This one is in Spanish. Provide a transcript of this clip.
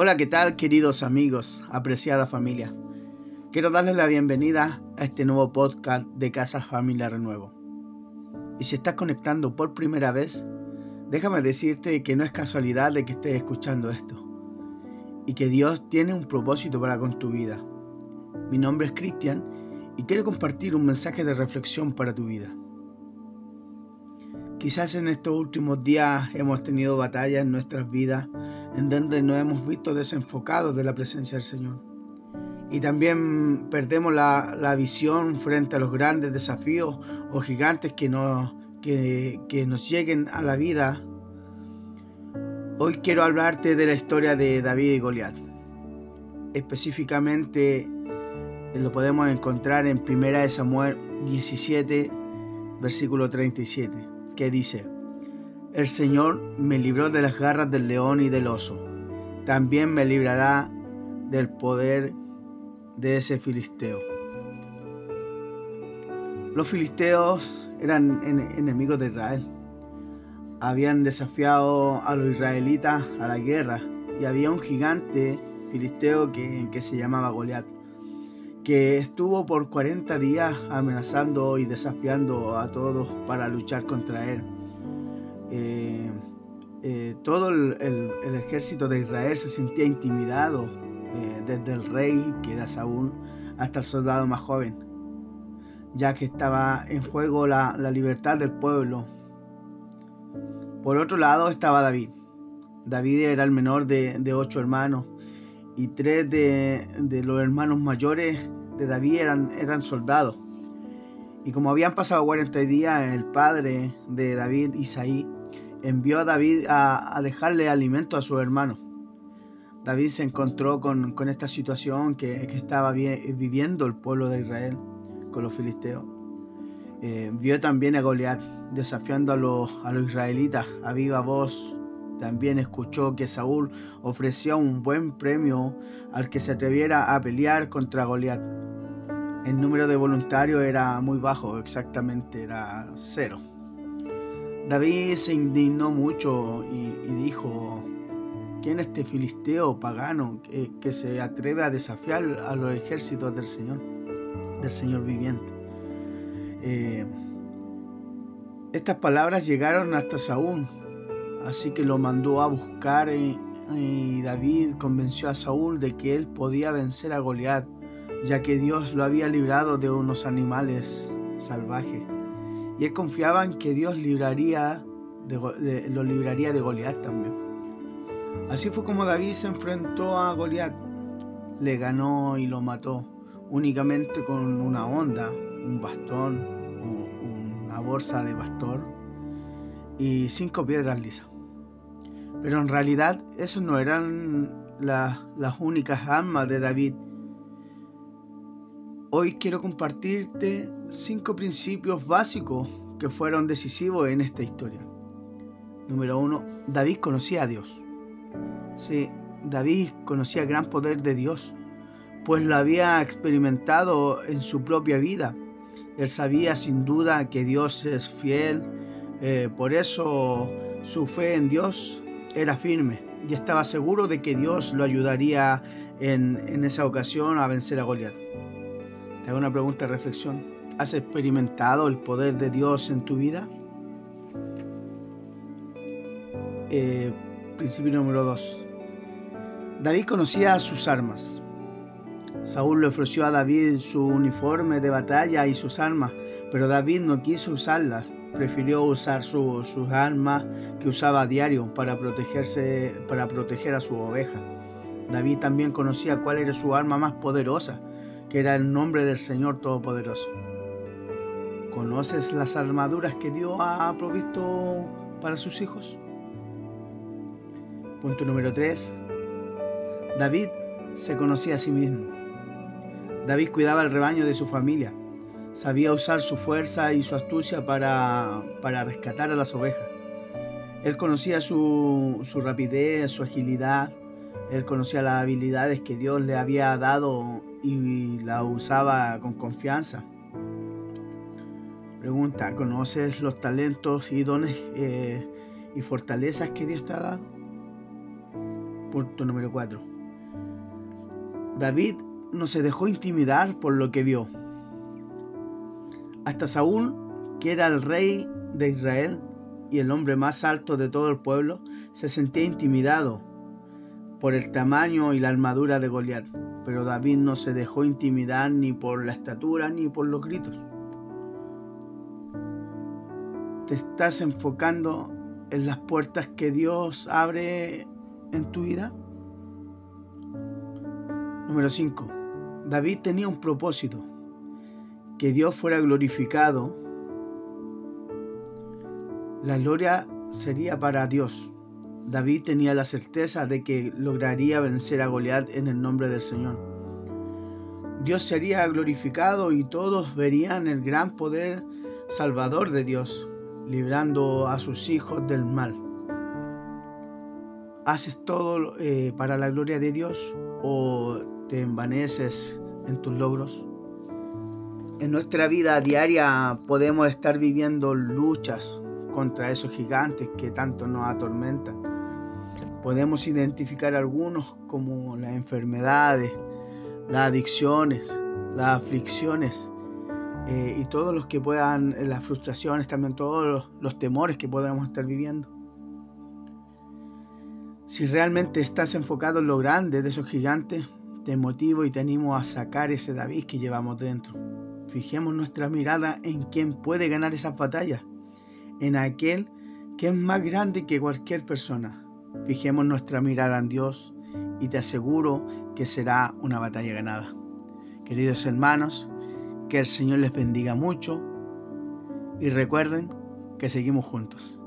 Hola, ¿qué tal queridos amigos, apreciada familia? Quiero darles la bienvenida a este nuevo podcast de Casa Familia Renuevo. Y si estás conectando por primera vez, déjame decirte que no es casualidad de que estés escuchando esto y que Dios tiene un propósito para con tu vida. Mi nombre es Cristian y quiero compartir un mensaje de reflexión para tu vida. Quizás en estos últimos días hemos tenido batallas en nuestras vidas en donde nos hemos visto desenfocados de la presencia del Señor. Y también perdemos la, visión frente a los grandes desafíos o gigantes que nos, que, que nos lleguen a la vida. Hoy quiero hablarte de la historia de David y Goliat. Específicamente lo podemos encontrar en 1 Samuel 17, versículo 37 que dice, El Señor me libró de las garras del león y del oso, también me librará del poder de ese filisteo. Los filisteos eran enemigos de Israel. Habían desafiado a los israelitas a la guerra y había un gigante filisteo que, se llamaba Goliat que estuvo por 40 días amenazando y desafiando a todos para luchar contra él. Eh, eh, todo el, ejército de Israel se sentía intimidado, eh, desde el rey, que era Saúl, hasta el soldado más joven, ya que estaba en juego la, libertad del pueblo. Por otro lado estaba David. David era el menor de, ocho hermanos y tres de, de los hermanos mayores de David eran, eran soldados. Y como habían pasado 40 días, el padre de David, Isaí, envió a David a, dejarle alimento a su hermano. David se encontró con, esta situación que, estaba viviendo el pueblo de Israel con los filisteos. Eh, vio también a Goliat desafiando a los, a los israelitas a viva voz también escuchó que Saúl ofreció un buen premio al que se atreviera a pelear contra Goliat. El número de voluntarios era muy bajo, exactamente era cero. David se indignó mucho y, dijo, ¿quién es este filisteo pagano que, se atreve a desafiar a los ejércitos del Señor, del Señor viviente? Eh, estas palabras llegaron hasta Saúl, Así que lo mandó a buscar y, David convenció a Saúl de que él podía vencer a Goliat, ya que Dios lo había librado de unos animales salvajes. Y él confiaba en que Dios libraría lo libraría de Goliat también. Así fue como David se enfrentó a Goliat. Le ganó y lo mató únicamente con una onda, un bastón, una bolsa de pastor y cinco piedras lisas. Pero en realidad esas no eran las únicas armas de David. Hoy quiero compartirte cinco principios básicos que fueron decisivos en esta historia. Número uno, David conocía a Dios. Sí, David conocía el gran poder de Dios, pues lo había experimentado en su propia vida. Él sabía sin duda que Dios es fiel, eh, por eso su fe en Dios era firme y estaba seguro de que Dios lo ayudaría en, esa ocasión a vencer a Goliat. Te hago una pregunta de reflexión. ¿Has experimentado el poder de Dios en tu vida? Eh, principio número 2. David conocía sus armas. Saúl le ofreció a David su uniforme de batalla y sus armas, pero David no quiso usarlas prefirió usar sus armas que usaba a diario para, protegerse, para proteger a su oveja. David también conocía cuál era su arma más poderosa, que era el nombre del Señor Todopoderoso. ¿Conoces las armaduras que Dios ha provisto para sus hijos? Punto número 3. David se conocía a sí mismo. David cuidaba el rebaño de su familia Sabía usar su fuerza y su astucia para, rescatar a las ovejas. Él conocía su, su rapidez, su agilidad, él conocía las habilidades que Dios le había dado y la usaba con confianza. Pregunta, ¿conoces los talentos y dones eh, y fortalezas que Dios te ha dado? Punto número 4. David no se dejó intimidar por lo que vio. Hasta Saúl, que era el rey de Israel y el hombre más alto de todo el pueblo, se sentía intimidado por el tamaño y la armadura de Goliat. Pero David no se dejó intimidar ni por la estatura ni por los gritos. Te estás enfocando en las puertas que Dios abre en tu vida. Número 5. David tenía un propósito, que Dios fuera glorificado. La gloria sería para Dios. David tenía la certeza de que lograría vencer a Goliat en el nombre del Señor. Dios sería glorificado y todos verían el gran poder salvador de Dios, librando a sus hijos del mal. ¿Haces todo eh, para la gloria de Dios o te envaneces en tus logros? En nuestra vida diaria podemos estar viviendo luchas contra esos gigantes que tanto nos atormentan. Podemos identificar algunos como las enfermedades, las adicciones, las aflicciones eh, y todos los que puedan, las frustraciones, también todos los, los temores que podemos estar viviendo. Si realmente estás enfocado en lo grande de esos gigantes, te motivo y te animo a sacar ese David que llevamos dentro. Fijemos nuestra mirada en quien puede ganar esas batallas, en aquel que es más grande que cualquier persona. Fijemos nuestra mirada en Dios y te aseguro que será una batalla ganada. Queridos hermanos, que el Señor les bendiga mucho y recuerden que seguimos juntos.